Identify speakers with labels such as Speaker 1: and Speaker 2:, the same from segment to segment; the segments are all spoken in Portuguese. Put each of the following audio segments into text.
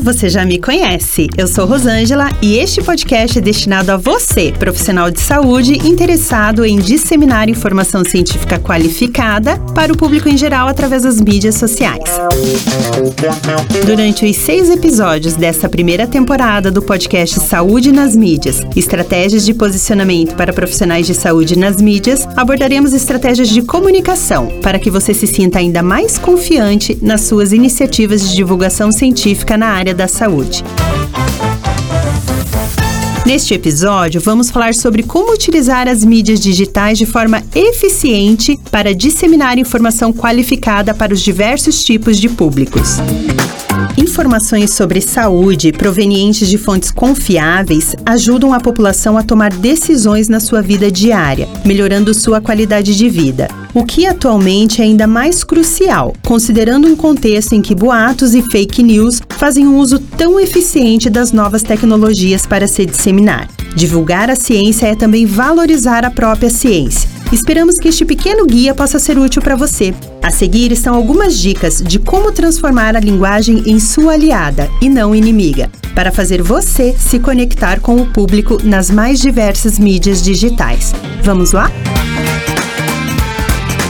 Speaker 1: você já me conhece. Eu sou Rosângela e este podcast é destinado a você, profissional de saúde interessado em disseminar informação científica qualificada para o público em geral através das mídias sociais. Durante os seis episódios desta primeira temporada do podcast Saúde nas Mídias, Estratégias de Posicionamento para Profissionais de Saúde nas Mídias, abordaremos estratégias de comunicação para que você se sinta ainda mais confiante nas suas iniciativas de divulgação científica na área da saúde. Neste episódio, vamos falar sobre como utilizar as mídias digitais de forma eficiente para disseminar informação qualificada para os diversos tipos de públicos. Informações sobre saúde provenientes de fontes confiáveis ajudam a população a tomar decisões na sua vida diária, melhorando sua qualidade de vida. O que atualmente é ainda mais crucial, considerando um contexto em que boatos e fake news fazem um uso tão eficiente das novas tecnologias para se disseminar. Divulgar a ciência é também valorizar a própria ciência. Esperamos que este pequeno guia possa ser útil para você. A seguir estão algumas dicas de como transformar a linguagem em sua aliada e não inimiga, para fazer você se conectar com o público nas mais diversas mídias digitais. Vamos lá?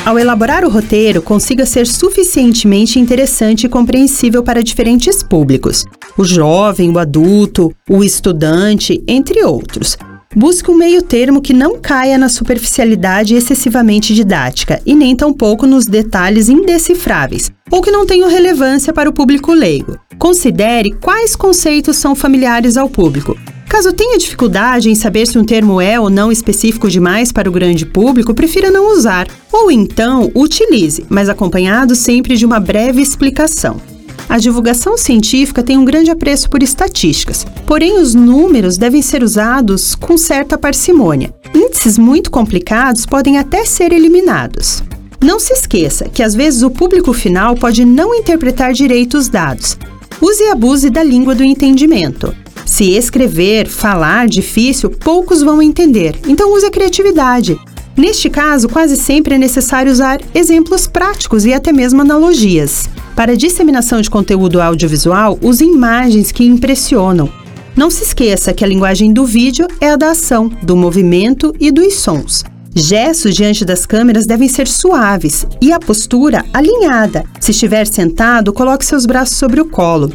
Speaker 1: Ao elaborar o roteiro, consiga ser suficientemente interessante e compreensível para diferentes públicos: o jovem, o adulto, o estudante, entre outros. Busque um meio termo que não caia na superficialidade excessivamente didática e nem tampouco nos detalhes indecifráveis, ou que não tenham relevância para o público leigo. Considere quais conceitos são familiares ao público. Caso tenha dificuldade em saber se um termo é ou não específico demais para o grande público, prefira não usar. Ou então, utilize, mas acompanhado sempre de uma breve explicação. A divulgação científica tem um grande apreço por estatísticas, porém os números devem ser usados com certa parcimônia. Índices muito complicados podem até ser eliminados. Não se esqueça que às vezes o público final pode não interpretar direito os dados. Use e abuse da língua do entendimento. Se escrever, falar difícil, poucos vão entender, então use a criatividade. Neste caso, quase sempre é necessário usar exemplos práticos e até mesmo analogias. Para disseminação de conteúdo audiovisual, use imagens que impressionam. Não se esqueça que a linguagem do vídeo é a da ação, do movimento e dos sons. Gestos diante das câmeras devem ser suaves e a postura alinhada. Se estiver sentado, coloque seus braços sobre o colo.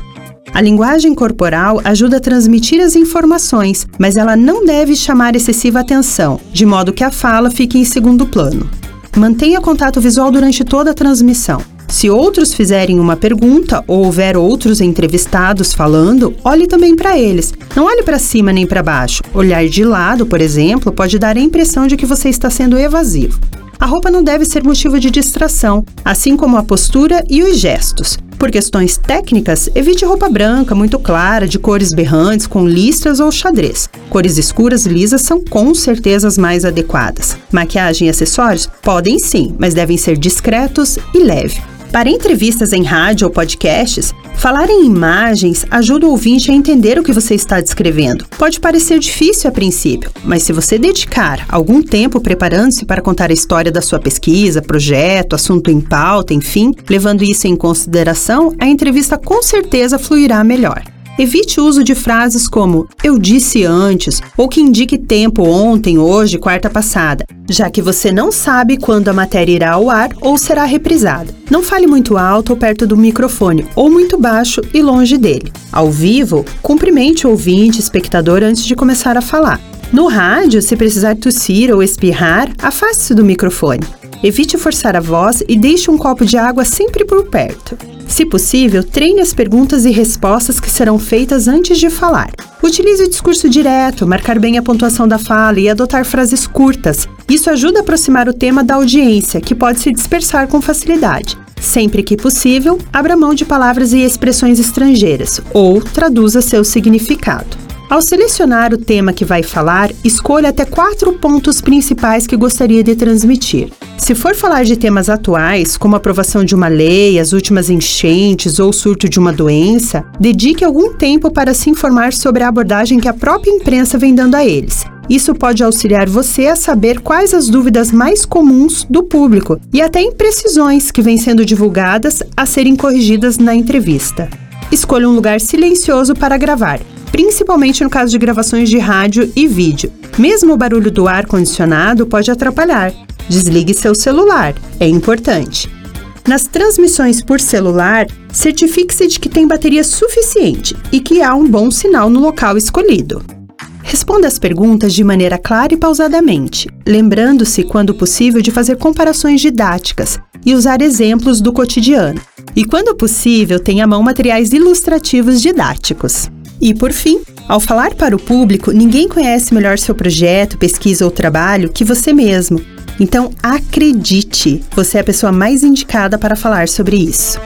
Speaker 1: A linguagem corporal ajuda a transmitir as informações, mas ela não deve chamar excessiva atenção, de modo que a fala fique em segundo plano. Mantenha contato visual durante toda a transmissão. Se outros fizerem uma pergunta ou houver outros entrevistados falando, olhe também para eles. Não olhe para cima nem para baixo. Olhar de lado, por exemplo, pode dar a impressão de que você está sendo evasivo. A roupa não deve ser motivo de distração, assim como a postura e os gestos. Por questões técnicas, evite roupa branca muito clara, de cores berrantes, com listras ou xadrez. Cores escuras lisas são com certeza as mais adequadas. Maquiagem e acessórios podem sim, mas devem ser discretos e leve. Para entrevistas em rádio ou podcasts, falar em imagens ajuda o ouvinte a entender o que você está descrevendo. Pode parecer difícil a princípio, mas se você dedicar algum tempo preparando-se para contar a história da sua pesquisa, projeto, assunto em pauta, enfim, levando isso em consideração, a entrevista com certeza fluirá melhor. Evite o uso de frases como eu disse antes ou que indique tempo ontem, hoje, quarta passada, já que você não sabe quando a matéria irá ao ar ou será reprisada. Não fale muito alto ou perto do microfone, ou muito baixo e longe dele. Ao vivo, cumprimente o ouvinte, espectador antes de começar a falar. No rádio, se precisar tossir ou espirrar, afaste-se do microfone. Evite forçar a voz e deixe um copo de água sempre por perto. Se possível, treine as perguntas e respostas que serão feitas antes de falar. Utilize o discurso direto, marcar bem a pontuação da fala e adotar frases curtas. Isso ajuda a aproximar o tema da audiência, que pode se dispersar com facilidade. Sempre que possível, abra mão de palavras e expressões estrangeiras ou traduza seu significado. Ao selecionar o tema que vai falar, escolha até quatro pontos principais que gostaria de transmitir. Se for falar de temas atuais, como a aprovação de uma lei, as últimas enchentes ou surto de uma doença, dedique algum tempo para se informar sobre a abordagem que a própria imprensa vem dando a eles. Isso pode auxiliar você a saber quais as dúvidas mais comuns do público e até imprecisões que vêm sendo divulgadas a serem corrigidas na entrevista. Escolha um lugar silencioso para gravar, principalmente no caso de gravações de rádio e vídeo. Mesmo o barulho do ar condicionado pode atrapalhar. Desligue seu celular, é importante. Nas transmissões por celular, certifique-se de que tem bateria suficiente e que há um bom sinal no local escolhido. Responda as perguntas de maneira clara e pausadamente, lembrando-se, quando possível, de fazer comparações didáticas e usar exemplos do cotidiano. E, quando possível, tenha à mão materiais ilustrativos didáticos. E, por fim, ao falar para o público, ninguém conhece melhor seu projeto, pesquisa ou trabalho que você mesmo. Então, acredite, você é a pessoa mais indicada para falar sobre isso.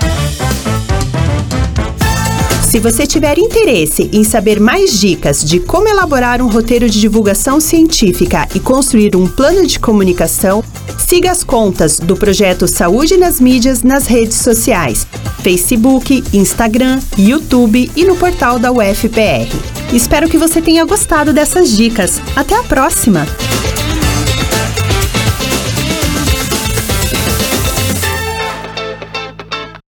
Speaker 1: Se você tiver interesse em saber mais dicas de como elaborar um roteiro de divulgação científica e construir um plano de comunicação, siga as contas do projeto Saúde nas Mídias nas redes sociais: Facebook, Instagram, YouTube e no portal da UFPR. Espero que você tenha gostado dessas dicas. Até a próxima!